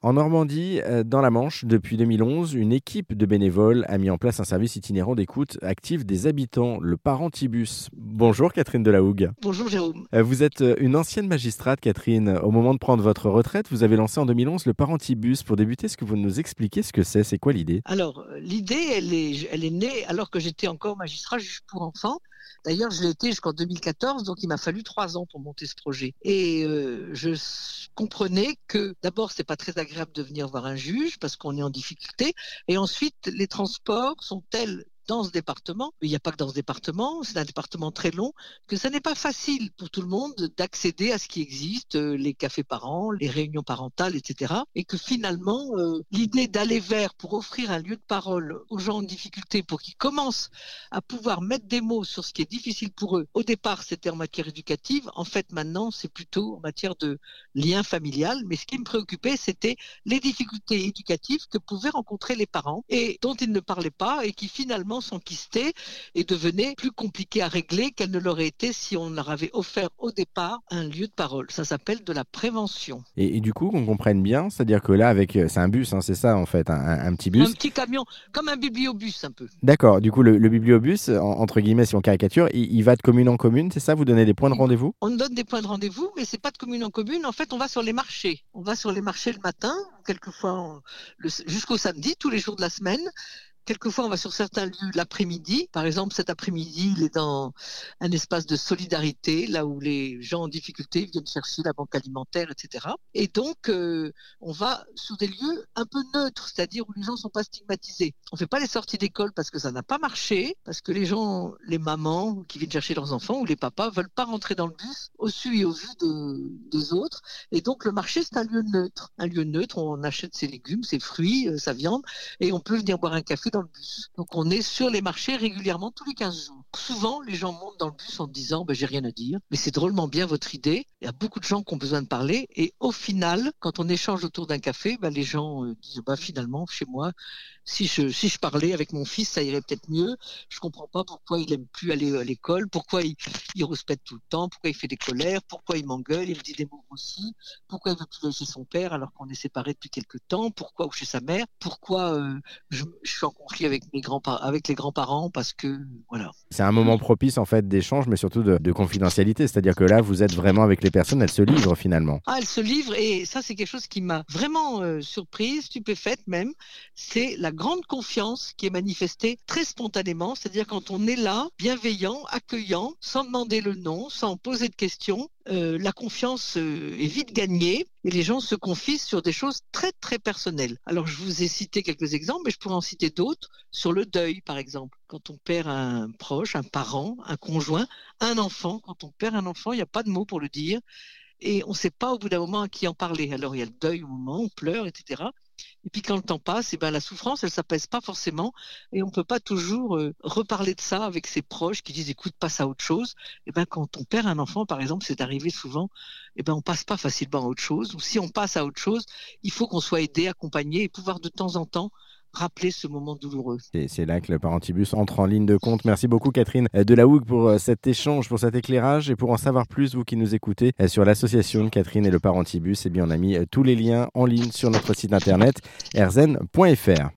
En Normandie, euh, dans la Manche, depuis 2011, une équipe de bénévoles a mis en place un service itinérant d'écoute active des habitants, le Parentibus. Bonjour Catherine Delahougue. Bonjour Jérôme. Euh, Vous êtes euh, une ancienne magistrate, Catherine. Au moment de prendre votre retraite, vous avez lancé en 2011 le Parentibus. Pour débuter, est-ce que vous nous expliquez ce que c'est? C'est quoi l'idée? Alors, l'idée, elle est, elle est née alors que j'étais encore magistrat juge pour enfants. D'ailleurs, je l'ai été jusqu'en 2014, donc il m'a fallu trois ans pour monter ce projet. Et euh, je comprenais que d'abord, c'est pas très agréable de venir voir un juge parce qu'on est en difficulté. Et ensuite, les transports sont tels dans ce département, mais il n'y a pas que dans ce département, c'est un département très long, que ça n'est pas facile pour tout le monde d'accéder à ce qui existe, euh, les cafés parents, les réunions parentales, etc. Et que finalement, euh, l'idée d'aller vers pour offrir un lieu de parole aux gens en difficulté, pour qu'ils commencent à pouvoir mettre des mots sur ce qui est difficile pour eux. Au départ, c'était en matière éducative. En fait, maintenant, c'est plutôt en matière de lien familial. Mais ce qui me préoccupait, c'était les difficultés éducatives que pouvaient rencontrer les parents et dont ils ne parlaient pas et qui finalement s'enquistaient et devenaient plus compliquées à régler qu'elles ne l'auraient été si on leur avait offert au départ un lieu de parole. Ça s'appelle de la prévention. et, et du coup, qu'on comprenne bien, c'est-à-dire que là, avec, euh, c'est un bus, hein, c'est ça en fait, un, petit bus. Un petit camion, comme un bibliobus un peu. D'accord. Du coup, le, le bibliobus, en- entre guillemets, si on caricature, il, il va de commune en commune, c'est ça Vous donnez des points de rendez-vous? On donne des points de rendez-vous, mais c'est pas de commune en commune. En fait, on va sur les marchés. On va sur les marchés le matin, quelquefois jusqu'au samedi, tous les jours de la semaine. Quelquefois, on va sur certains lieux l'après-midi. Par exemple, cet après-midi, il est dans un espace de solidarité, là où les gens en difficulté viennent chercher la banque alimentaire, etc. Et donc, euh, on va sur des lieux un peu neutres, c'est-à-dire où les gens sont pas stigmatisés. On fait pas les sorties d'école parce que ça n'a pas marché, parce que les gens, les mamans qui viennent chercher leurs enfants ou les papas veulent pas rentrer dans le bus au su et au vu de- des autres. Et donc, le marché, c'est un lieu neutre. Un lieu neutre, on achète ses légumes, ses fruits, euh, sa viande, et on peut venir boire un café dans le bus. Donc, on est sur les marchés régulièrement tous les 15 jours. Souvent, les gens montent dans le bus en disant, ben, j'ai rien à dire, mais c'est drôlement bien votre idée. Il y a beaucoup de gens qui ont besoin de parler. Et au final, quand on échange autour d'un café, ben, les gens euh, disent, bah, finalement, chez moi, si je, parlais avec mon fils, ça irait peut-être mieux. Je comprends pas pourquoi il aime plus aller à l'école, pourquoi il, il rouspète tout le temps, pourquoi il fait des colères, pourquoi il m'engueule, il me dit des mots aussi, pourquoi il veut plus aller chez son père alors qu'on est séparés depuis quelque temps, pourquoi ou chez sa mère, pourquoi euh, je suis en conflit avec mes grands avec les grands-parents parce que voilà. C'est un moment propice en fait d'échange, mais surtout de, de confidentialité. C'est-à-dire que là, vous êtes vraiment avec les personnes, elles se livrent finalement. Ah, elle se livre et ça c'est quelque chose qui m'a vraiment euh, surprise, stupéfaite même. C'est la grande confiance qui est manifestée très spontanément, c'est-à-dire quand on est là, bienveillant, accueillant, sans demander le nom, sans poser de questions, euh, la confiance euh, est vite gagnée et les gens se confient sur des choses très très personnelles. Alors je vous ai cité quelques exemples, mais je pourrais en citer d'autres sur le deuil par exemple. Quand on perd un proche, un parent, un conjoint, un enfant, quand on perd un enfant, il n'y a pas de mots pour le dire et on ne sait pas au bout d'un moment à qui en parler. Alors il y a le deuil au moment, on pleure, etc. Et puis quand le temps passe, et ben la souffrance, elle s'apaise pas forcément, et on peut pas toujours euh, reparler de ça avec ses proches qui disent écoute passe à autre chose. Et ben quand on perd un enfant, par exemple, c'est arrivé souvent, et ben on passe pas facilement à autre chose. Ou si on passe à autre chose, il faut qu'on soit aidé, accompagné, et pouvoir de temps en temps rappeler ce moment douloureux. C'est là que le Parentibus entre en ligne de compte. Merci beaucoup Catherine Delahougue pour euh, cet échange, pour cet éclairage. Et pour en savoir plus, vous qui nous écoutez, euh, sur l'association Catherine et le Parentibus, eh bien, on a mis euh, tous les liens en ligne sur notre site internet erzen.fr.